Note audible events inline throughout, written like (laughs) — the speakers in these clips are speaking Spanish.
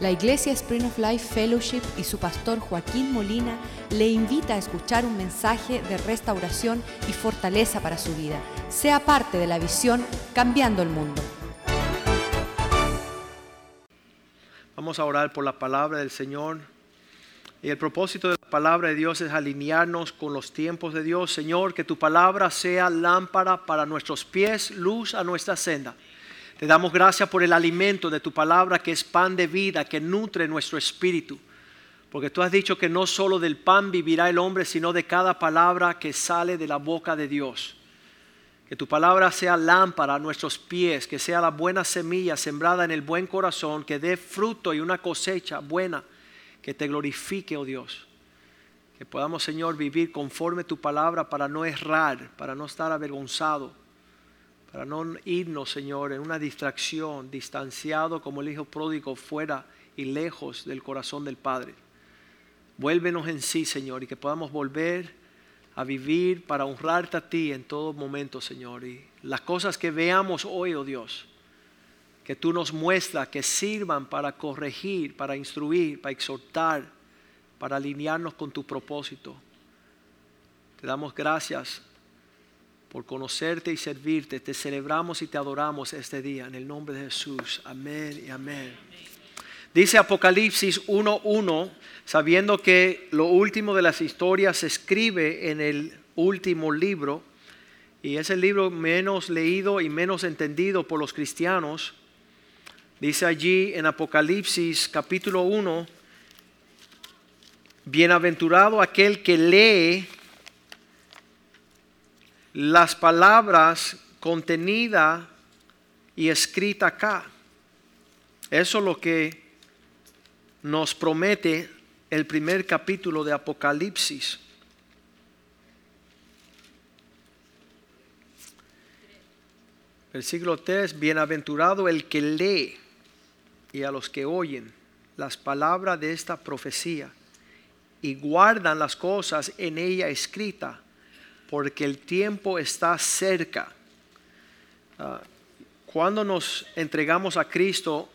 La Iglesia Spring of Life Fellowship y su pastor Joaquín Molina le invita a escuchar un mensaje de restauración y fortaleza para su vida. Sea parte de la visión Cambiando el Mundo. Vamos a orar por la palabra del Señor. Y el propósito de la palabra de Dios es alinearnos con los tiempos de Dios. Señor, que tu palabra sea lámpara para nuestros pies, luz a nuestra senda. Te damos gracias por el alimento de tu palabra que es pan de vida, que nutre nuestro espíritu. Porque tú has dicho que no solo del pan vivirá el hombre, sino de cada palabra que sale de la boca de Dios. Que tu palabra sea lámpara a nuestros pies, que sea la buena semilla sembrada en el buen corazón, que dé fruto y una cosecha buena, que te glorifique, oh Dios. Que podamos, Señor, vivir conforme tu palabra para no errar, para no estar avergonzado para no irnos, Señor, en una distracción, distanciado como el Hijo pródigo fuera y lejos del corazón del Padre. Vuélvenos en sí, Señor, y que podamos volver a vivir para honrarte a ti en todo momento, Señor. Y las cosas que veamos hoy, oh Dios, que tú nos muestras, que sirvan para corregir, para instruir, para exhortar, para alinearnos con tu propósito. Te damos gracias por conocerte y servirte. Te celebramos y te adoramos este día en el nombre de Jesús. Amén y amén. Dice Apocalipsis 1.1, sabiendo que lo último de las historias se escribe en el último libro, y es el libro menos leído y menos entendido por los cristianos. Dice allí en Apocalipsis capítulo 1, bienaventurado aquel que lee las palabras contenidas y escritas acá. Eso es lo que nos promete el primer capítulo de Apocalipsis. Versículo 3, bienaventurado el que lee y a los que oyen las palabras de esta profecía y guardan las cosas en ella escritas porque el tiempo está cerca. Ah, cuando nos entregamos a Cristo,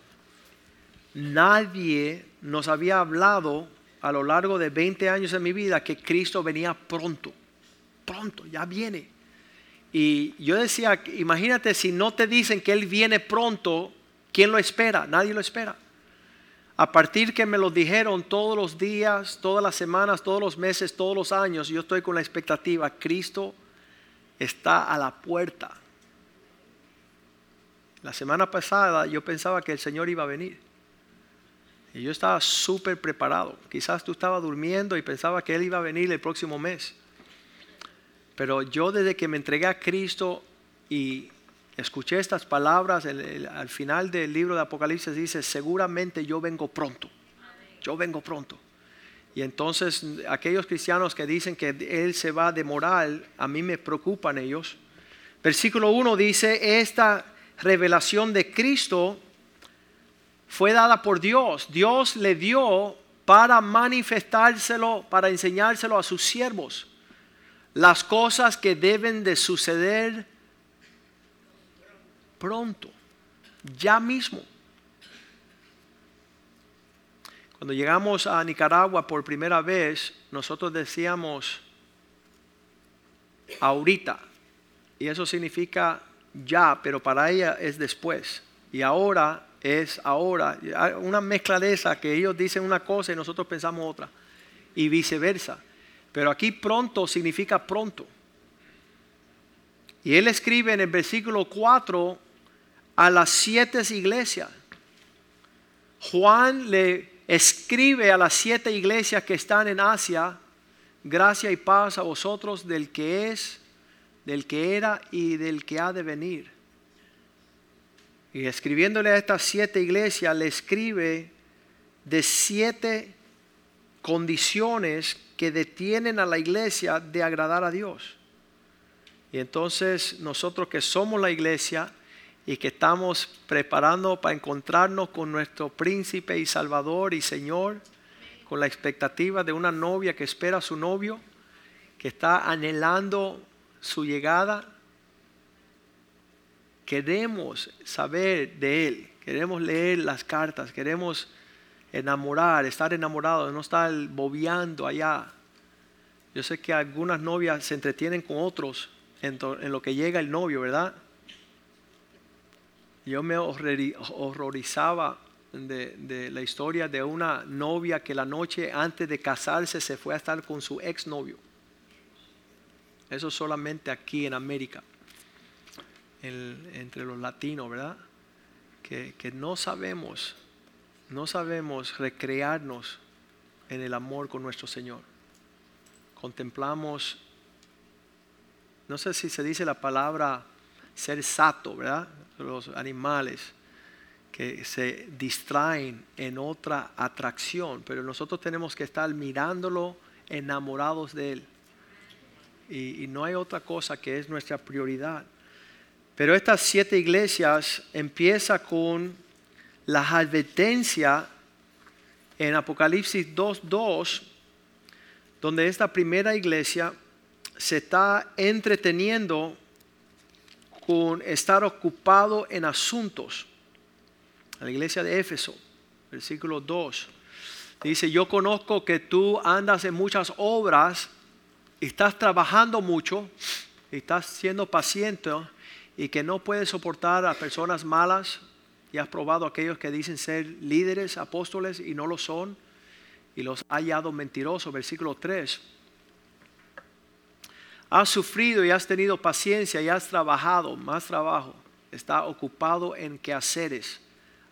nadie nos había hablado a lo largo de 20 años de mi vida que Cristo venía pronto, pronto, ya viene. Y yo decía, imagínate si no te dicen que Él viene pronto, ¿quién lo espera? Nadie lo espera. A partir que me lo dijeron todos los días, todas las semanas, todos los meses, todos los años, yo estoy con la expectativa, Cristo está a la puerta. La semana pasada yo pensaba que el Señor iba a venir. Y yo estaba súper preparado. Quizás tú estabas durmiendo y pensaba que Él iba a venir el próximo mes. Pero yo desde que me entregué a Cristo y escuché estas palabras al final del libro de Apocalipsis, dice, seguramente yo vengo pronto, yo vengo pronto. Y entonces aquellos cristianos que dicen que Él se va a demorar, a mí me preocupan ellos. Versículo 1 dice, esta revelación de Cristo fue dada por Dios. Dios le dio para manifestárselo, para enseñárselo a sus siervos. Las cosas que deben de suceder pronto, ya mismo. Cuando llegamos a Nicaragua por primera vez, nosotros decíamos ahorita, y eso significa ya, pero para ella es después. Y ahora es ahora. Una mezcla de esa que ellos dicen una cosa y nosotros pensamos otra. Y viceversa. Pero aquí pronto significa pronto. Y él escribe en el versículo 4 a las siete iglesias. Juan le escribe a las siete iglesias que están en Asia, gracia y paz a vosotros del que es, del que era y del que ha de venir. Y escribiéndole a estas siete iglesias, le escribe de siete condiciones que detienen a la iglesia de agradar a Dios. Y entonces nosotros que somos la iglesia, y que estamos preparando para encontrarnos con nuestro príncipe y salvador y Señor, con la expectativa de una novia que espera a su novio, que está anhelando su llegada. Queremos saber de Él, queremos leer las cartas, queremos enamorar, estar enamorado, no estar bobeando allá. Yo sé que algunas novias se entretienen con otros en, lo que llega el novio, ¿verdad? Yo me horrorizaba de, la historia de una novia que la noche antes de casarse se fue a estar con su exnovio. Eso solamente aquí en América, entre los latinos, ¿verdad? Que, que no sabemos, no sabemos recrearnos en el amor con nuestro Señor. Contemplamos, no sé si se dice la palabra ser sato, ¿verdad? Los animales que se distraen en otra atracción, pero nosotros tenemos que estar mirándolo enamorados de Él. Y, no hay otra cosa que es nuestra prioridad. Pero estas siete iglesias empieza con la advertencia en Apocalipsis 2.2, donde esta primera iglesia se está entreteniendo con estar ocupado en asuntos la iglesia de Éfeso, versículo 2. Dice, yo conozco que tú andas en muchas obras, estás trabajando mucho, estás siendo paciente y que no puedes soportar a personas malas y has probado a aquellos que dicen ser líderes, apóstoles y no lo son y los ha hallado mentirosos, versículo 3. Has sufrido y has tenido paciencia y has trabajado, más trabajo, está ocupado en quehaceres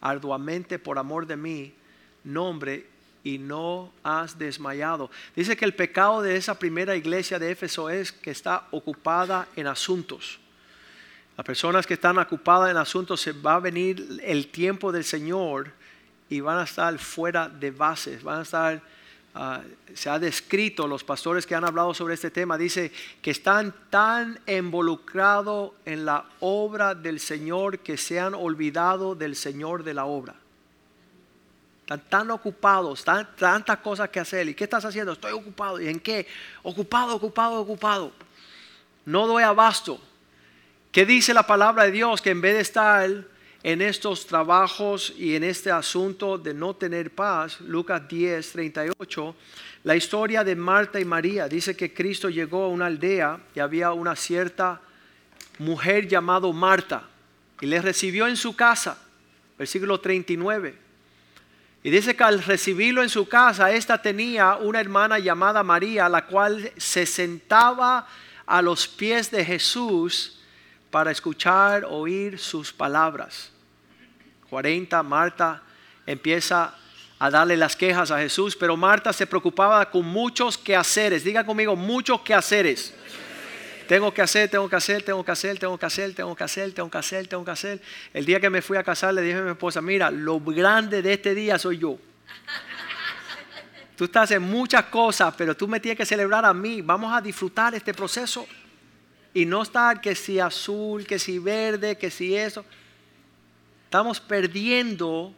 arduamente por amor de mí, nombre y no has desmayado. Dice que el pecado de esa primera iglesia de Éfeso es que está ocupada en asuntos. Las personas que están ocupadas en asuntos se va a venir el tiempo del Señor y van a estar fuera de bases, van a estar Ah, se ha descrito, los pastores que han hablado sobre este tema, dice que están tan involucrados en la obra del Señor que se han olvidado del Señor de la obra. Están tan ocupados, tan, tantas cosas que hacer. ¿Y qué estás haciendo? Estoy ocupado. ¿Y en qué? Ocupado, ocupado, ocupado. No doy abasto. ¿Qué dice la palabra de Dios? Que en vez de estar en estos trabajos y en este asunto de no tener paz, Lucas 10, 38, la historia de Marta y María dice que Cristo llegó a una aldea y había una cierta mujer llamada Marta y le recibió en su casa, versículo 39. Y dice que al recibirlo en su casa, esta tenía una hermana llamada María, la cual se sentaba a los pies de Jesús para escuchar, oír sus palabras. 40, Marta empieza a darle las quejas a Jesús, pero Marta se preocupaba con muchos quehaceres. Diga conmigo, muchos quehaceres. Tengo que hacer, tengo que hacer, tengo que hacer, tengo que hacer, tengo que hacer, tengo que hacer, tengo que hacer. El día que me fui a casar le dije a mi esposa, mira, lo grande de este día soy yo. Tú estás en muchas cosas, pero tú me tienes que celebrar a mí. Vamos a disfrutar este proceso y no estar que si azul, que si verde, que si eso. Estamos perdiendo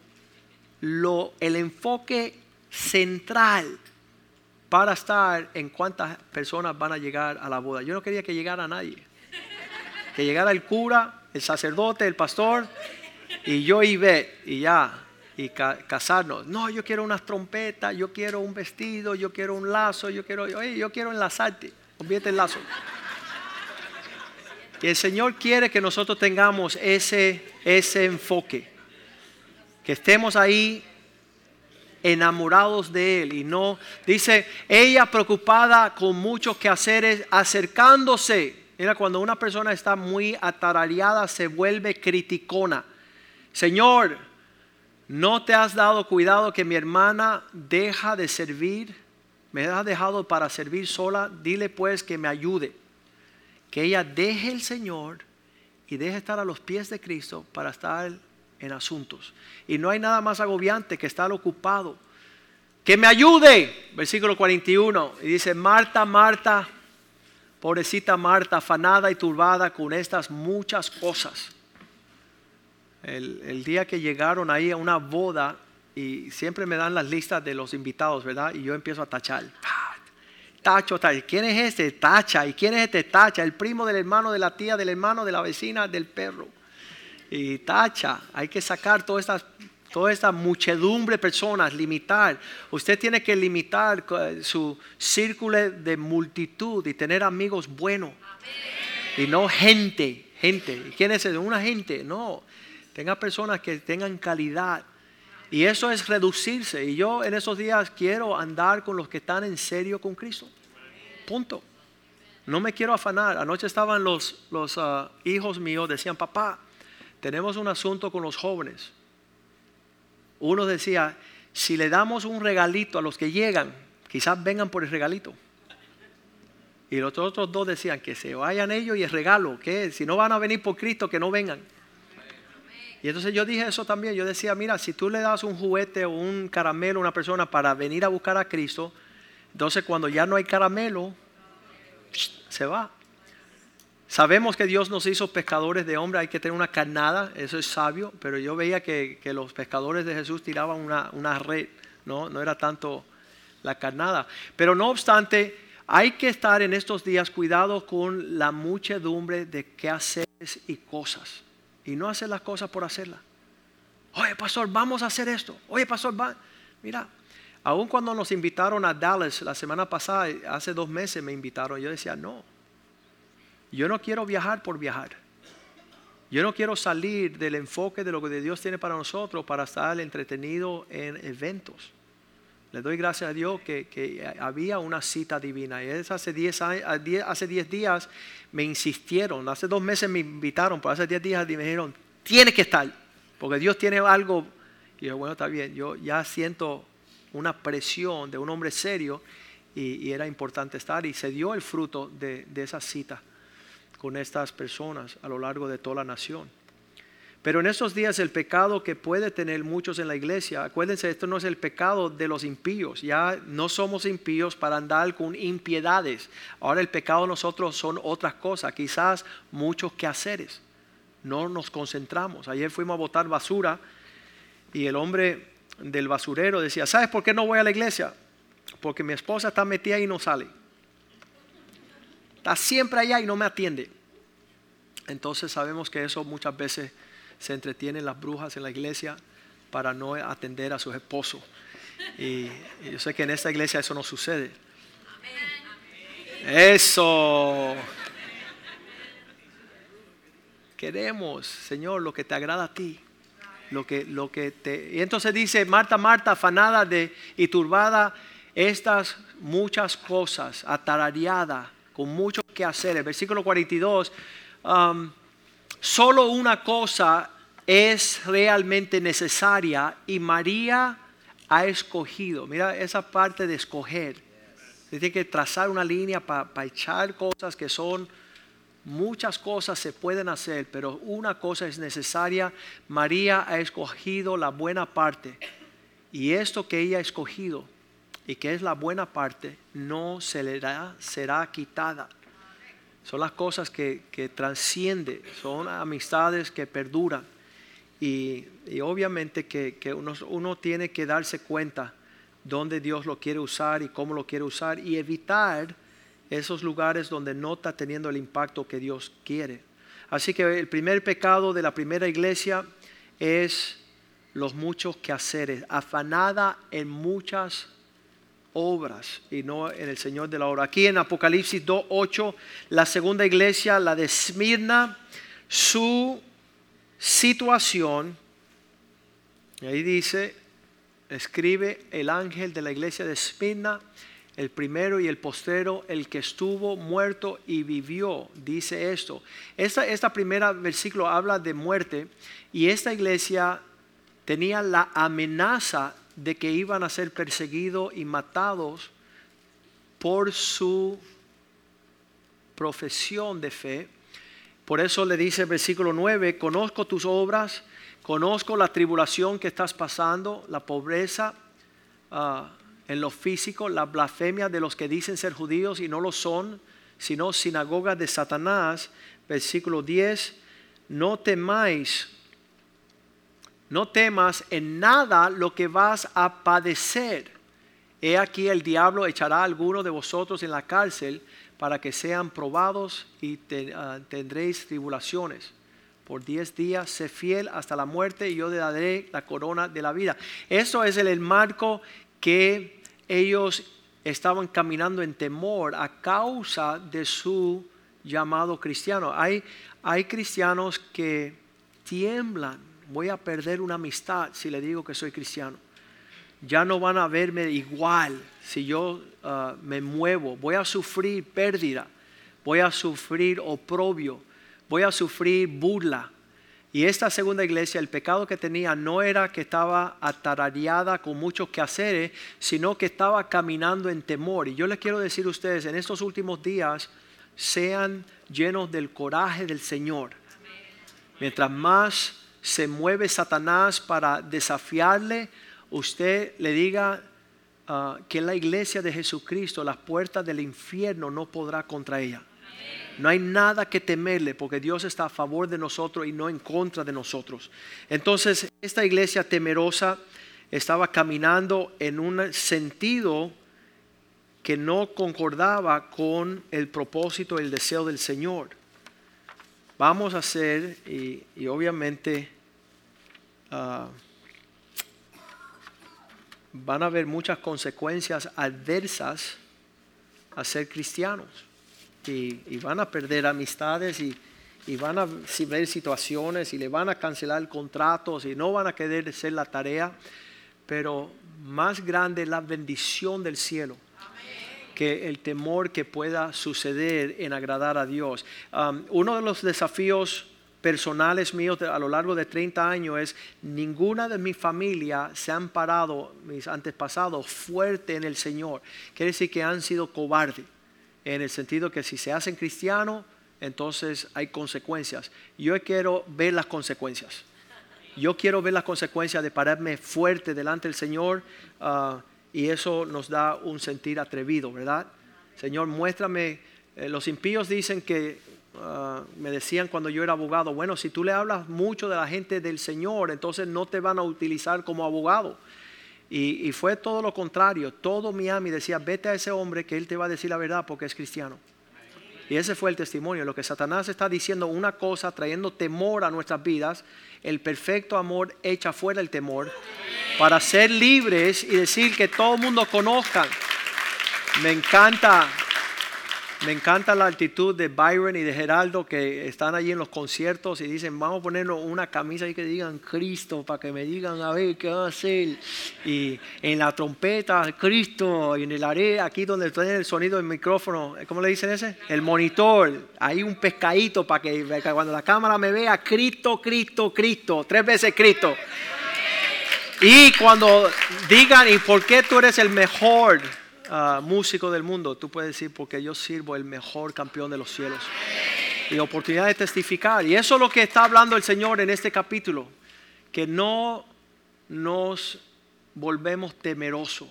el enfoque central para estar en cuántas personas van a llegar a la boda. Yo no quería que llegara nadie. Que llegara el cura, el sacerdote, el pastor y yo y ve y ya y casarnos. No, yo quiero unas trompetas, yo quiero un vestido, yo quiero un lazo, yo quiero, yo quiero enlazarte, convierte el lazo. Y el Señor quiere que nosotros tengamos ese, ese enfoque. Que estemos ahí enamorados de Él y no, dice, ella preocupada con muchos quehaceres, acercándose. Mira, cuando una persona está muy atarareada, se vuelve criticona. Señor, ¿no te has dado cuidado que mi hermana deja de servir? Me ha dejado para servir sola. Dile pues que me ayude que ella deje el Señor y deje estar a los pies de Cristo para estar en asuntos. Y no hay nada más agobiante que estar ocupado. Que me ayude, versículo 41, y dice, Marta, Marta, pobrecita Marta, afanada y turbada con estas muchas cosas. El, día que llegaron ahí a una boda, y siempre me dan las listas de los invitados, ¿verdad? Y yo empiezo a tachar. Tacho, tacho. ¿Quién es este? Tacha. ¿Y quién es este? Tacha. El primo del hermano de la tía, del hermano de la vecina, del perro. Y tacha. Hay que sacar todas estas toda esta muchedumbre de personas, limitar. Usted tiene que limitar eh, su círculo de multitud y tener amigos buenos. Y no gente, gente. ¿Quién es eso? Una gente, no. Tenga personas que tengan calidad. Y eso es reducirse. Y yo en esos días quiero andar con los que están en serio con Cristo. Punto. No me quiero afanar. Anoche estaban los, los ah, hijos míos, decían, papá, tenemos un asunto con los jóvenes. Uno decía, si le damos un regalito a los que llegan, quizás vengan por el regalito. Y los otros dos decían que se vayan ellos y el regalo, que si no van a venir por Cristo, que no vengan. Y entonces yo dije eso también, yo decía, mira, si tú le das un juguete o un caramelo a una persona para venir a buscar a Cristo, entonces cuando ya no hay caramelo, se va. Sabemos que Dios nos hizo pescadores de hombre, hay que tener una carnada, eso es sabio, pero yo veía que, los pescadores de Jesús tiraban una, red, ¿no? no era tanto la carnada. Pero no obstante, hay que estar en estos días cuidado con la muchedumbre de qué hacer y cosas, y no hacer las cosas por hacerlas. Oye, pastor, vamos a hacer esto. Oye, pastor, va. Mira, aun cuando nos invitaron a Dallas la semana pasada, hace dos meses me invitaron, yo decía, no yo no quiero viajar por viajar. Yo no quiero salir del enfoque de lo que Dios tiene para nosotros para estar entretenido en eventos. Le doy gracias a Dios que, había una cita divina. Y hace 10 hace días me insistieron, hace dos meses me invitaron, pero hace 10 días me dijeron, tiene que estar, porque Dios tiene algo. Y yo, bueno, está bien, yo ya siento una presión de un hombre serio y, era importante estar y se dio el fruto de esa cita con estas personas a lo largo de toda la nación. Pero en estos días el pecado que puede tener muchos en la iglesia, acuérdense, esto no es el pecado de los impíos, ya no somos impíos para andar con impiedades. Ahora el pecado de nosotros son otras cosas, quizás muchos quehaceres. No nos concentramos. Ayer fuimos a botar basura y el hombre del basurero decía, ¿sabes por qué no voy a la iglesia? Porque mi esposa está metida y no sale. Está siempre allá y no me atiende. Entonces sabemos que eso muchas veces se entretienen las brujas en la iglesia para no atender a sus esposos. Y, yo sé que en esta iglesia eso no sucede. Eso. Queremos, Señor, lo que te agrada a ti. Lo que, lo que te... Y entonces dice, Marta, Marta, afanada de, y turbada, estas muchas cosas, atarareada con mucho que hacer. El versículo 42, um, solo una cosa es realmente necesaria y María ha escogido. Mira esa parte de escoger. Tiene que trazar una línea para echar cosas que son muchas cosas se pueden hacer, pero una cosa es necesaria. María ha escogido la buena parte. Y esto que ella ha escogido y que es la buena parte, no se le da, será quitada. Son las cosas que, que transcienden, son amistades que perduran. Y, obviamente que, uno, uno, tiene que darse cuenta dónde Dios lo quiere usar y cómo lo quiere usar y evitar esos lugares donde no está teniendo el impacto que Dios quiere. Así que el primer pecado de la primera iglesia es los muchos quehaceres, afanada en muchas obras y no en el Señor de la obra. Aquí en Apocalipsis 2.8, la segunda iglesia, la de Esmirna, su situación, ahí dice, escribe el ángel de la iglesia de Esmirna, el primero y el postero, el que estuvo muerto y vivió, dice esto. Esta, esta primera versículo habla de muerte y esta iglesia tenía la amenaza de que iban a ser perseguidos y matados por su profesión de fe. Por eso le dice el versículo 9, conozco tus obras, conozco la tribulación que estás pasando, la pobreza ah, en lo físico, la blasfemia de los que dicen ser judíos y no lo son, sino sinagoga de Satanás. Versículo 10, no temáis no temas en nada lo que vas a padecer. He aquí el diablo echará a alguno de vosotros en la cárcel para que sean probados y ah, tendréis tribulaciones. por diez días, sé fiel hasta la muerte y yo te daré la corona de la vida. Eso es el marco que ellos estaban caminando en temor a causa de su llamado cristiano. Hay, hay cristianos que tiemblan, voy a perder una amistad si le digo que soy cristiano. Ya no van a verme igual si yo uh, me muevo. Voy a sufrir pérdida, voy a sufrir oprobio, voy a sufrir burla. Y esta segunda iglesia, el pecado que tenía no era que estaba atarareada con muchos quehaceres, sino que estaba caminando en temor. Y yo les quiero decir a ustedes, en estos últimos días, sean llenos del coraje del Señor. Mientras más se mueve Satanás para desafiarle, usted le diga ah, que la iglesia de Jesucristo las puertas del infierno no podrá contra ella. No hay nada que temerle porque Dios está a favor de nosotros y no en contra de nosotros. Entonces, esta iglesia temerosa estaba caminando en un sentido que no concordaba con el propósito, el deseo del Señor. Vamos a hacer, y, obviamente ah, van a haber muchas consecuencias adversas a ser cristianos. Y, van a perder amistades y, van a ver situaciones y le van a cancelar contratos y no van a querer hacer la tarea, pero más grande es la bendición del cielo que el temor que pueda suceder en agradar a Dios. Um, uno de los desafíos personales míos a lo largo de 30 años es ninguna de mi familia se han parado, mis antepasados, fuerte en el Señor. Quiere decir que han sido cobardes en el sentido que si se hacen cristianos, entonces hay consecuencias. Yo quiero ver las consecuencias. Yo quiero ver las consecuencias de pararme fuerte delante del Señor ah, y eso nos da un sentir atrevido, ¿verdad? Señor, muéstrame. Eh, los impíos dicen que ah, me decían cuando yo era abogado, bueno, si tú le hablas mucho de la gente del Señor, entonces no te van a utilizar como abogado. Y, fue todo lo contrario. Todo Miami decía, vete a ese hombre que él te va a decir la verdad porque es cristiano. Y ese fue el testimonio. Lo que Satanás está diciendo una cosa, trayendo temor a nuestras vidas. El perfecto amor echa fuera el temor para ser libres y decir que todo el mundo conozca. Me encanta me encanta la actitud de Byron y de Geraldo que están allí en los conciertos y dicen, vamos a ponernos una camisa y que digan Cristo para que me digan a ver qué va a hacer. Y en la trompeta, Cristo, y en el área, aquí donde tiene el sonido del micrófono, ¿cómo le dicen ese? El monitor, hay un pescadito para que cuando la cámara me vea, Cristo, Cristo, Cristo, tres veces Cristo. Y cuando digan, ¿y por qué tú eres el mejor? Ah, músico del mundo, tú puedes decir, porque yo sirvo el mejor campeón de los cielos. Y oportunidad de testificar. Y eso es lo que está hablando el Señor en este capítulo. Que no nos volvemos temerosos.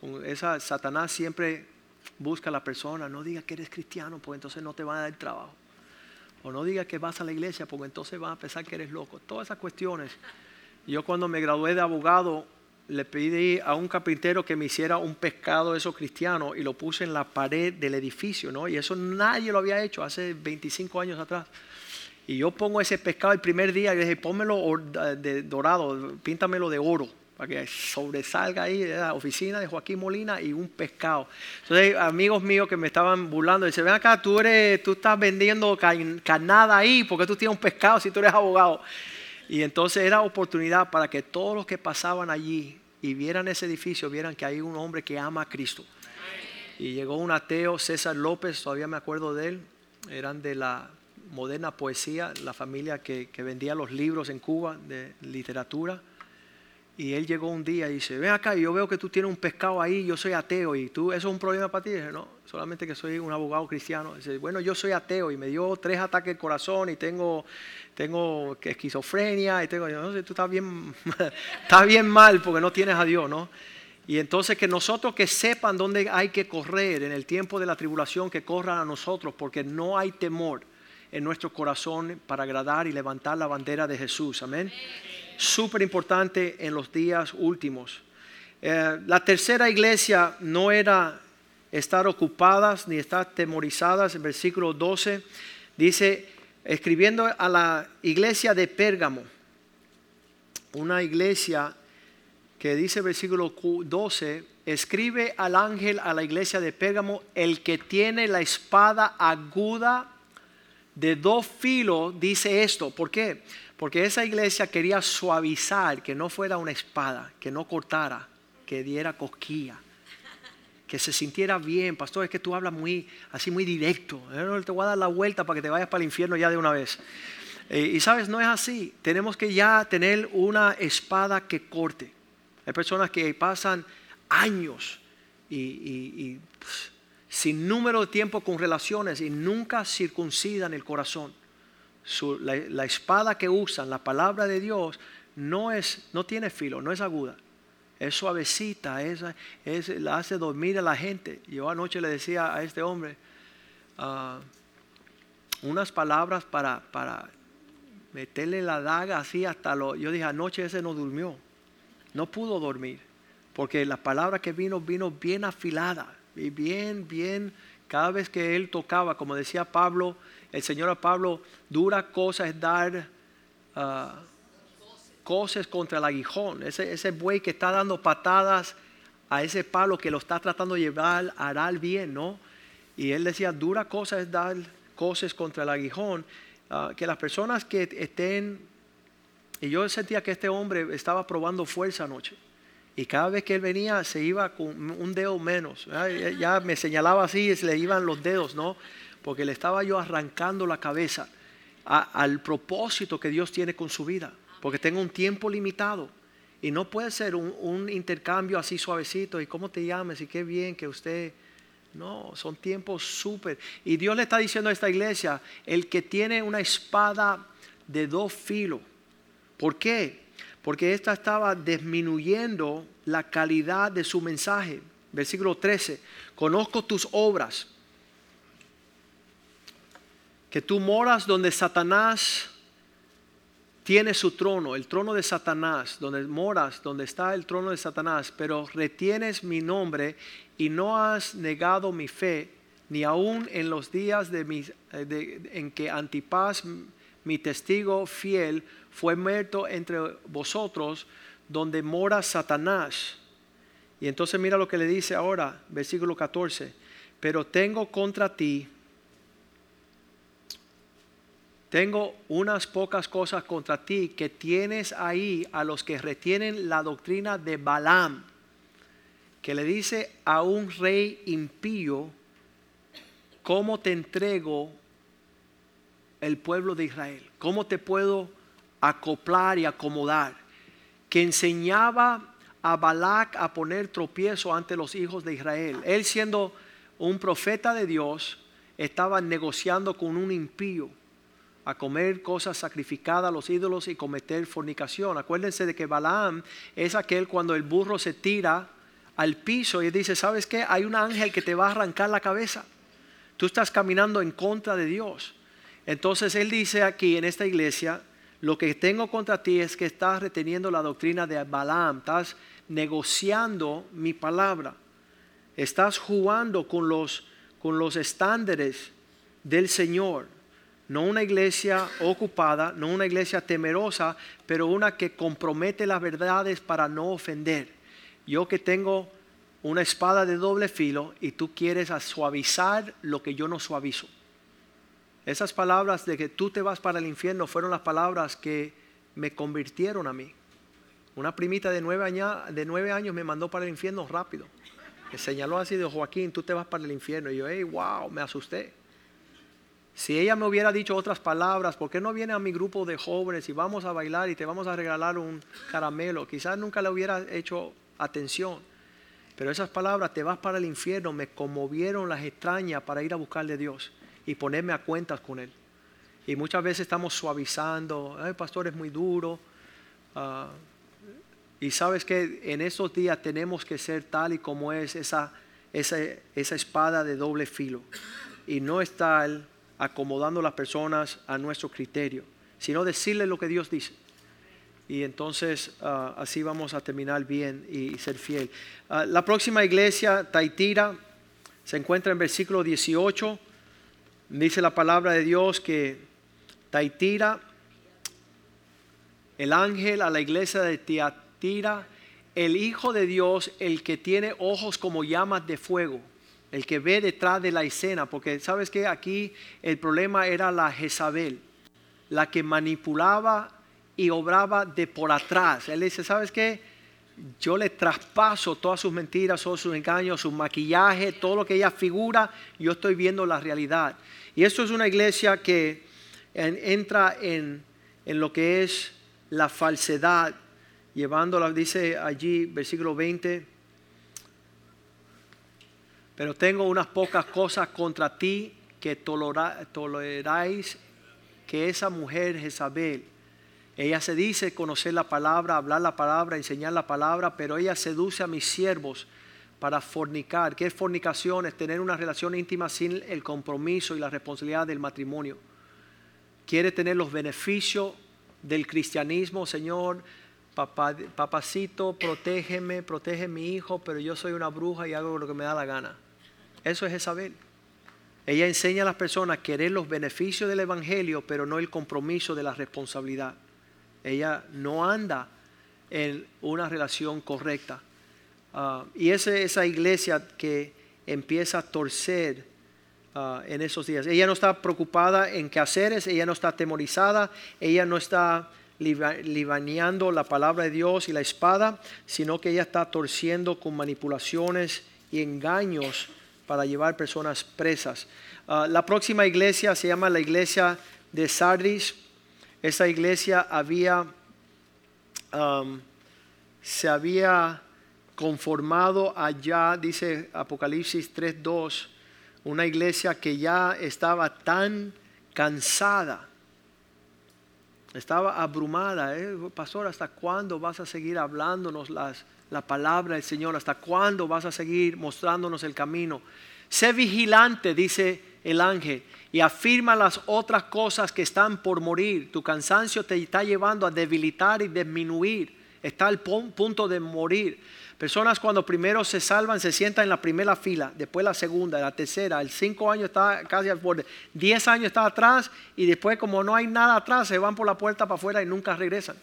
Con esa, Satanás siempre busca a la persona. No diga que eres cristiano, porque entonces no te van a dar trabajo. O no diga que vas a la iglesia, porque entonces van a pensar que eres loco. Todas esas cuestiones. Yo cuando me gradué de abogado, le pedí a un carpintero que me hiciera un pescado de esos cristianos y lo puse en la pared del edificio, ¿no? Y eso nadie lo había hecho hace 25 años atrás. Y yo pongo ese pescado el primer día y dije, pónmelo de dorado, píntamelo de oro, para que sobresalga ahí de la oficina de Joaquín Molina y un pescado. Entonces, amigos míos que me estaban burlando, dicen, ven acá, tú, eres, tú estás vendiendo carnada ahí, porque tú tienes un pescado si tú eres abogado? Y entonces era oportunidad para que todos los que pasaban allí y vieran ese edificio, vieran que hay un hombre que ama a Cristo. Y llegó un ateo, César López, todavía me acuerdo de él, eran de la moderna poesía, la familia que, vendía los libros en Cuba de literatura. Y él llegó un día y dice, ven acá, yo veo que tú tienes un pescado ahí, yo soy ateo y tú, ¿eso es un problema para ti? Dije, no, solamente que soy un abogado cristiano. Dice, bueno, yo soy ateo y me dio tres ataques de corazón y tengo, tengo esquizofrenia y tengo, no sé, tú estás bien, (laughs) estás bien mal porque no tienes a Dios, ¿no? Y entonces que nosotros que sepan dónde hay que correr en el tiempo de la tribulación, que corran a nosotros, porque no hay temor en nuestro corazón para agradar y levantar la bandera de Jesús. Amén. Súper importante en los días últimos. Eh, la tercera iglesia no era estar ocupadas ni estar temorizadas. En versículo 12 dice, escribiendo a la iglesia de Pérgamo, una iglesia que dice versículo 12, escribe al ángel a la iglesia de Pérgamo, el que tiene la espada aguda de dos filos, dice esto. ¿Por qué? Porque esa iglesia quería suavizar, que no fuera una espada, que no cortara, que diera cosquilla que se sintiera bien. Pastor, es que tú hablas muy, así muy directo. Eh, te voy a dar la vuelta para que te vayas para el infierno ya de una vez. Eh, y sabes, no es así. Tenemos que ya tener una espada que corte. Hay personas que pasan años y, sin número de tiempo con relaciones y nunca circuncidan el corazón. La, espada que usan, la palabra de Dios, no, es, no tiene filo, no es aguda es suavecita, es, es, la hace dormir a la gente. Yo anoche le decía a este hombre ah, unas palabras para, para meterle la daga así hasta lo... Yo dije, anoche ese no durmió, no pudo dormir, porque la palabra que vino vino bien afilada y bien, bien, cada vez que él tocaba, como decía Pablo, el Señor a Pablo, dura cosa es dar... Uh, coces contra el aguijón, ese, ese buey que está dando patadas a ese palo que lo está tratando de llevar, hará el bien, ¿no? Y él decía, dura cosa es dar coces contra el aguijón, ah, que las personas que estén, y yo sentía que este hombre estaba probando fuerza anoche, y cada vez que él venía se iba con un dedo menos, ya me señalaba así, se le iban los dedos, ¿no? Porque le estaba yo arrancando la cabeza al propósito que Dios tiene con su vida porque tengo un tiempo limitado. Y no puede ser un, intercambio así suavecito. ¿Y cómo te llamas? Y qué bien que usted... No, son tiempos súper. Y Dios le está diciendo a esta iglesia, el que tiene una espada de dos filos. ¿Por qué? Porque esta estaba disminuyendo la calidad de su mensaje. Versículo 13, conozco tus obras, que tú moras donde Satanás tiene su trono, el trono de Satanás, donde moras, donde está el trono de Satanás, pero retienes mi nombre y no has negado mi fe, ni aun en los días de eh, en que Antipas, mi testigo fiel, fue muerto entre vosotros, donde mora Satanás. Y entonces mira lo que le dice ahora, versículo 14, pero tengo contra ti tengo unas pocas cosas contra ti que tienes ahí a los que retienen la doctrina de Balaam, que le dice a un rey impío, ¿cómo te entrego el pueblo de Israel? ¿Cómo te puedo acoplar y acomodar? Que enseñaba a Balac a poner tropiezo ante los hijos de Israel. Él siendo un profeta de Dios, estaba negociando con un impío a comer cosas sacrificadas a los ídolos y cometer fornicación. Acuérdense de que Balaam es aquel cuando el burro se tira al piso y dice, ¿sabes qué? Hay un ángel que te va a arrancar la cabeza. Tú estás caminando en contra de Dios. Entonces él dice aquí en esta iglesia, lo que tengo contra ti es que estás reteniendo la doctrina de Balaam, estás negociando mi palabra, estás jugando con los, con los estándares del Señor. No una iglesia ocupada, no una iglesia temerosa, pero una que compromete las verdades para no ofender. Yo que tengo una espada de doble filo y tú quieres suavizar lo que yo no suavizo. Esas palabras de que tú te vas para el infierno fueron las palabras que me convirtieron a mí. Una primita de nueve, años, me mandó para el infierno rápido. Me señaló así de Joaquín, tú te vas para el infierno. Y yo, hey, wow, me asusté. Si ella me hubiera dicho otras palabras, ¿por qué no viene a mi grupo de jóvenes y vamos a bailar y te vamos a regalar un caramelo? Quizás nunca le hubiera hecho atención. Pero esas palabras, te vas para el infierno, me conmovieron las extrañas para ir a buscarle a Dios y ponerme a cuentas con Él. Y muchas veces estamos suavizando, el pastor es muy duro. Ah, y sabes que en esos días tenemos que ser tal y como es esa, esa, esa espada de doble filo. Y no estar acomodando a las personas a nuestro criterio, sino decirle lo que Dios dice. Y entonces ah, así vamos a terminar bien y, ser fiel. Ah, la próxima iglesia, Taitira, se encuentra en versículo 18. Dice la palabra de Dios que Taitira, el ángel a la iglesia de Tiatira, el Hijo de Dios, el que tiene ojos como llamas de fuego, el que ve detrás de la escena, porque sabes que aquí el problema era la Jezabel, la que manipulaba y obraba de por atrás. Él dice, ¿sabes qué? Yo le traspaso todas sus mentiras, todos sus engaños, su maquillaje, todo lo que ella figura, yo estoy viendo la realidad. Y esto es una iglesia que entra en, en lo que es la falsedad, llevándola, dice allí, versículo 20, pero tengo unas pocas cosas contra ti que toleráis que esa mujer Jezabel, ella se dice conocer la palabra, hablar la palabra, enseñar la palabra, pero ella seduce a mis siervos para fornicar. ¿Qué es fornicación? Es tener una relación íntima sin el compromiso y la responsabilidad del matrimonio. Quiere tener los beneficios del cristianismo, Señor. papacito, protégeme, protege mi hijo, pero yo soy una bruja y hago lo que me da la gana. Eso es Isabel. Ella enseña a las personas a querer los beneficios del Evangelio, pero no el compromiso de la responsabilidad. Ella no anda en una relación correcta. Ah, y es esa iglesia que empieza a torcer ah, en esos días. Ella no está preocupada en qué hacer, ella no está atemorizada, ella no está libaneando la palabra de Dios y la espada, sino que ella está torciendo con manipulaciones y engaños para llevar personas presas. Ah, la próxima iglesia se llama la iglesia de Sardis esa iglesia había, um, se había conformado allá, dice Apocalipsis 3.2, una iglesia que ya estaba tan cansada, estaba abrumada. ¿eh? Pastor, ¿hasta cuándo vas a seguir hablándonos las, la palabra del Señor? ¿Hasta cuándo vas a seguir mostrándonos el camino? Sé vigilante, dice el ángel y afirma las otras cosas que están por morir. Tu cansancio te está llevando a debilitar y disminuir. Está al punto de morir. Personas cuando primero se salvan se sientan en la primera fila, después la segunda, la tercera, el cinco años está casi al borde, diez años está atrás y después como no hay nada atrás se van por la puerta para afuera y nunca regresan.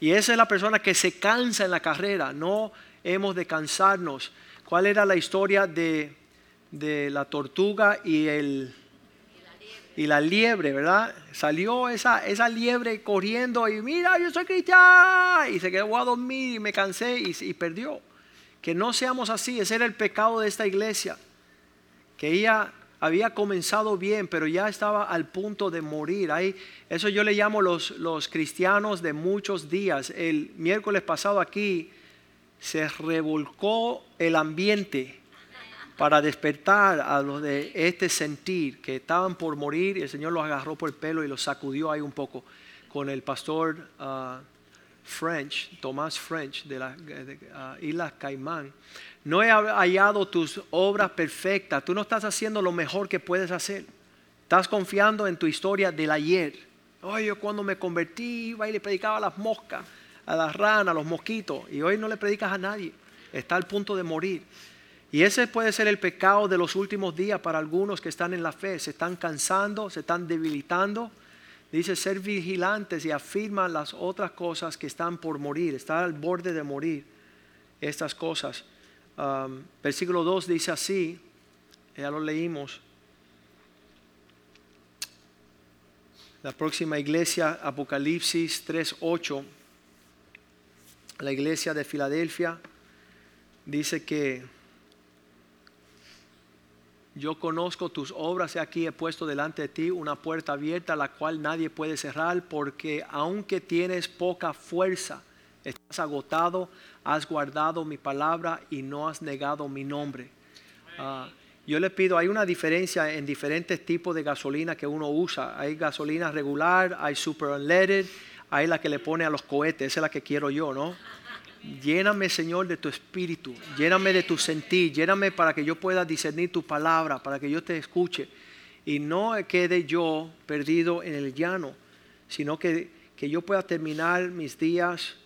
Y esa es la persona que se cansa en la carrera, no hemos de cansarnos. ¿Cuál era la historia de, de la tortuga y el, y la liebre, ¿verdad? Salió esa, esa liebre corriendo y mira, yo soy cristiano. Y se quedó a dormir y me cansé y, perdió. Que no seamos así, ese era el pecado de esta iglesia. Que ella había comenzado bien, pero ya estaba al punto de morir. Ahí, eso yo le llamo los, los cristianos de muchos días. El miércoles pasado aquí se revolcó el ambiente para despertar a los de este sentir que estaban por morir y el Señor los agarró por el pelo y los sacudió ahí un poco con el pastor uh, French, Tomás French de las uh, Islas Caimán. No he hallado tus obras perfectas, tú no estás haciendo lo mejor que puedes hacer. Estás confiando en tu historia del ayer. Oye, yo cuando me convertí iba y le predicaba a las moscas, a las ranas, a los mosquitos, y hoy no le predicas a nadie. Está al punto de morir. Y ese puede ser el pecado de los últimos días para algunos que están en la fe. Se están cansando, se están debilitando. Dice ser vigilantes y afirman las otras cosas que están por morir, estar al borde de morir. Estas cosas. Versículo 2 dice así, ya lo leímos. La próxima iglesia, Apocalipsis 3.8, la iglesia de Filadelfia, dice que yo conozco tus obras, y aquí he puesto delante de ti una puerta abierta, la cual nadie puede cerrar, porque aunque tienes poca fuerza, estás agotado, has guardado mi palabra y no has negado mi nombre. Ah, yo le pido, hay una diferencia en diferentes tipos de gasolina que uno usa. Hay gasolina regular, hay super unleaded, hay la que le pone a los cohetes, esa es la que quiero yo, ¿no? Lléname, Señor, de tu espíritu. Lléname de tu sentir. Lléname para que yo pueda discernir tu palabra, para que yo te escuche. Y no quede yo perdido en el llano, sino que, yo pueda terminar mis días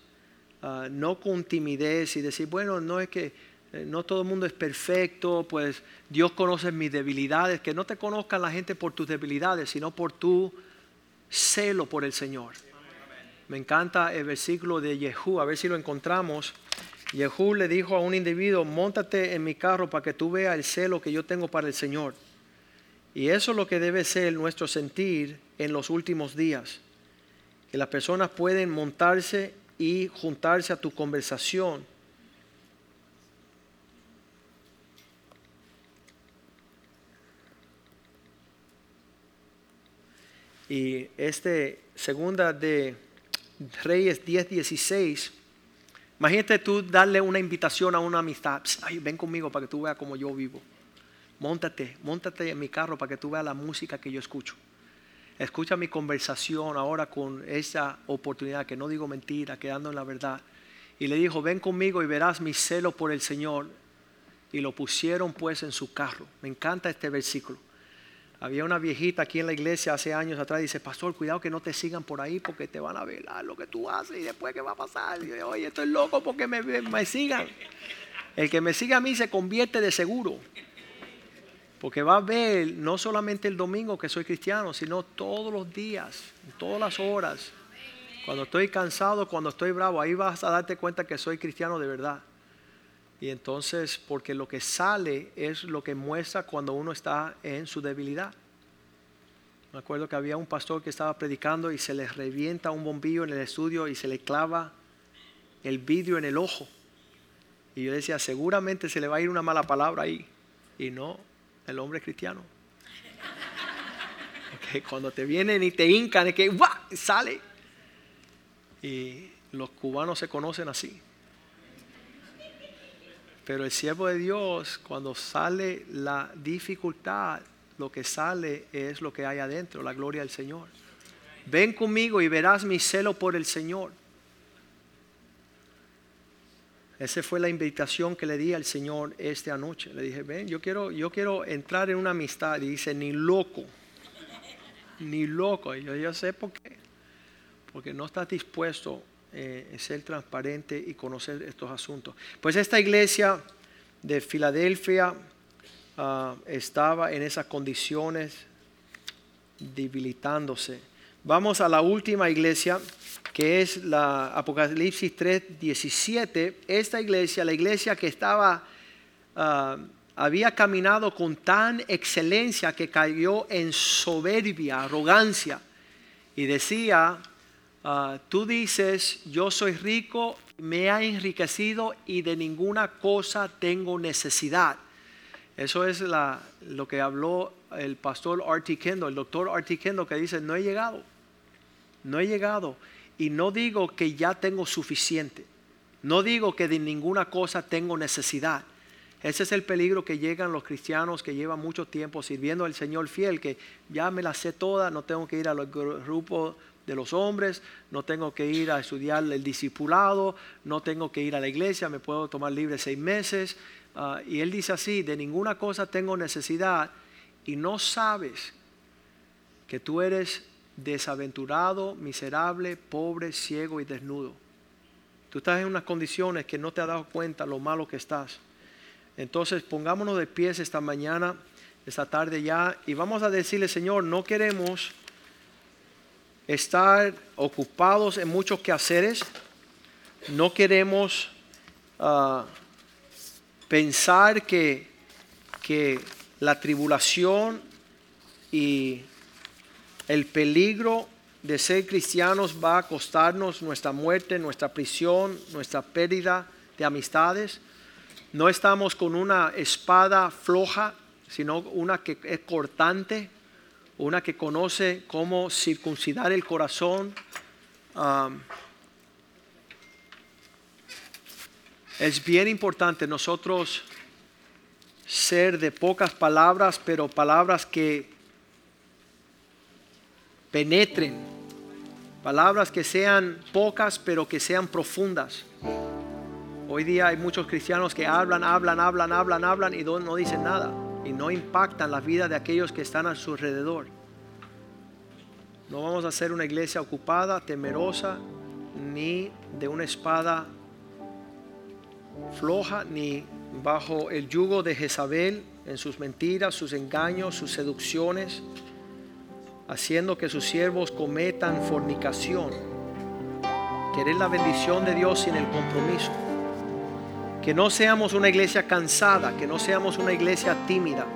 ah, no con timidez y decir, bueno, no es que eh, no todo el mundo es perfecto, pues Dios conoce mis debilidades. Que no te conozcan la gente por tus debilidades, sino por tu celo por el Señor. Me encanta el versículo de Jehú, a ver si lo encontramos. Jehú le dijo a un individuo, montate en mi carro para que tú veas el celo que yo tengo para el Señor. Y eso es lo que debe ser nuestro sentir en los últimos días. Que las personas pueden montarse y juntarse a tu conversación. Y este segunda de Reyes 10:16 Imagínate tú darle una invitación a una amistad. Ay, ven conmigo para que tú veas cómo yo vivo. Móntate, móntate en mi carro para que tú veas la música que yo escucho. Escucha mi conversación ahora con esa oportunidad, que no digo mentira, quedando en la verdad. Y le dijo, ven conmigo y verás mi celo por el Señor. Y lo pusieron pues en su carro. Me encanta este versículo. Había una viejita aquí en la iglesia hace años atrás, dice, pastor, cuidado que no te sigan por ahí porque te van a velar lo que tú haces y después qué va a pasar. Y Oye, estoy loco porque me, me sigan. El que me siga a mí se convierte de seguro. Porque va a ver no solamente el domingo que soy cristiano, sino todos los días, todas las horas. Cuando estoy cansado, cuando estoy bravo, ahí vas a darte cuenta que soy cristiano de verdad. Y entonces, porque lo que sale es lo que muestra cuando uno está en su debilidad. Me acuerdo que había un pastor que estaba predicando y se le revienta un bombillo en el estudio y se le clava el vidrio en el ojo. Y yo decía, seguramente se le va a ir una mala palabra ahí. Y no, el hombre cristiano. (laughs) cuando te vienen y te hincan, es que sale. Y los cubanos se conocen así. Pero el siervo de Dios, cuando sale la dificultad, lo que sale es lo que hay adentro, la gloria del Señor. Ven conmigo y verás mi celo por el Señor. Esa fue la invitación que le di al Señor esta noche. Le dije, ven, yo quiero, yo quiero entrar en una amistad. Y dice, ni loco, ni loco. Y yo, yo sé por qué. Porque no estás dispuesto eh, ser transparente y conocer estos asuntos. Pues esta iglesia de Filadelfia ah, estaba en esas condiciones debilitándose. Vamos a la última iglesia, que es la Apocalipsis 3, 17. Esta iglesia, la iglesia que estaba, ah, había caminado con tan excelencia que cayó en soberbia, arrogancia, y decía, Ah, tú dices, yo soy rico, me ha enriquecido y de ninguna cosa tengo necesidad. Eso es lo que habló el pastor Artie Kendall, el doctor Artie Kendall, que dice, no he llegado, no he llegado. Y no digo que ya tengo suficiente, no digo que de ninguna cosa tengo necesidad. Ese es el peligro que llegan los cristianos que llevan mucho tiempo sirviendo al Señor fiel, que ya me la sé toda, no tengo que ir a los grupos de los hombres, no tengo que ir a estudiar el discipulado, no tengo que ir a la iglesia, me puedo tomar libre seis meses. Ah, y él dice así, de ninguna cosa tengo necesidad y no sabes que tú eres desaventurado, miserable, pobre, ciego y desnudo. Tú estás en unas condiciones que no te has dado cuenta lo malo que estás. Entonces pongámonos de pies esta mañana, esta tarde ya, y vamos a decirle, Señor, no queremos estar ocupados en muchos quehaceres, no queremos ah, pensar que, que la tribulación y el peligro de ser cristianos va a costarnos nuestra muerte, nuestra prisión, nuestra pérdida de amistades. No estamos con una espada floja, sino una que es cortante una que conoce cómo circuncidar el corazón. es bien importante nosotros ser de pocas palabras, pero palabras que penetren, palabras que sean pocas, pero que sean profundas. Hoy día hay muchos cristianos que hablan, hablan, hablan, hablan, hablan y no dicen nada y no impactan la vida de aquellos que están a su alrededor. No vamos a ser una iglesia ocupada, temerosa, ni de una espada floja, ni bajo el yugo de Jezabel en sus mentiras, sus engaños, sus seducciones. haciendo que sus siervos cometan fornicación. Querer la bendición de Dios sin el compromiso. Que no seamos una iglesia cansada, que no seamos una iglesia tímida,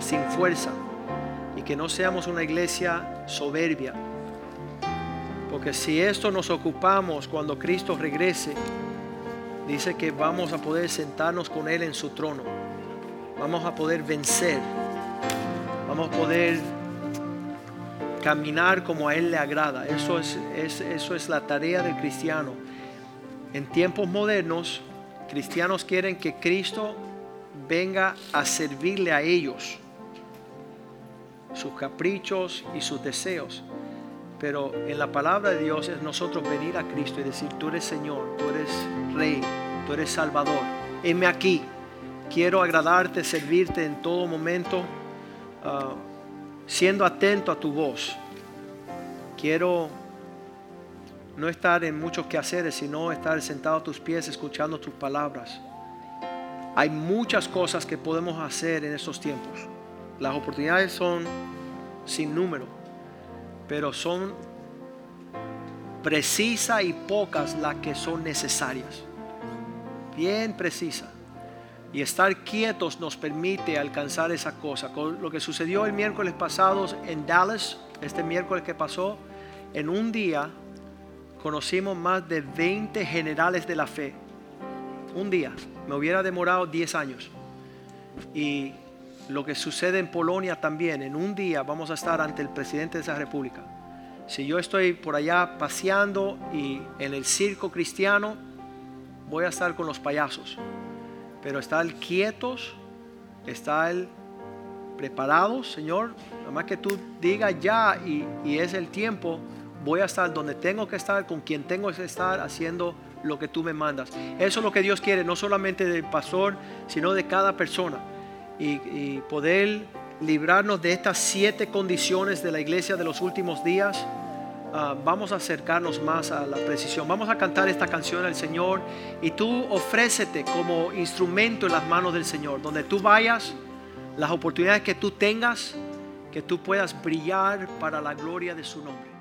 sin fuerza, que no seamos una iglesia soberbia. Porque si esto nos ocupamos cuando Cristo regrese, dice que vamos a poder sentarnos con Él en su trono. Vamos a poder vencer. Vamos a poder caminar como a Él le agrada. Eso es, eso es la tarea del cristiano. En tiempos modernos, cristianos quieren que Cristo venga a servirle a ellos, sus caprichos y sus deseos. Pero en la palabra de Dios es nosotros venir a Cristo y decir, tú eres Señor, tú eres Rey, tú eres Salvador. Heme aquí, quiero agradarte, servirte en todo momento, ah, siendo atento a tu voz. Quiero no estar en muchos quehaceres, sino estar sentado a tus pies escuchando tus palabras. Hay muchas cosas que podemos hacer en estos tiempos. Las oportunidades son sin número, pero son precisas y pocas las que son necesarias. Bien precisa. Y estar quietos nos permite alcanzar esa cosa. Con lo que sucedió el miércoles pasado en Dallas, este miércoles que pasó, en un día conocimos más de 20 generales de la fe. Un día. Me hubiera demorado 10 años. Y lo que sucede en Polonia también, en un día vamos a estar ante el presidente de esa república. Si yo estoy por allá paseando y en el circo cristiano, voy a estar con los payasos. Pero estar quietos, estar preparados, Señor. Nada más que tú digas ya y, y es el tiempo voy a estar donde tengo que estar, con quien tengo que estar, haciendo lo que tú me mandas. Eso es lo que Dios quiere, no solamente del pastor, sino de cada persona. Y, poder librarnos de estas siete condiciones de la iglesia de los últimos días. Ah, vamos a acercarnos más a la precisión. Vamos a cantar esta canción al Señor y tú ofrécete como instrumento en las manos del Señor. Donde tú vayas, las oportunidades que tú tengas, que tú puedas brillar para la gloria de su nombre.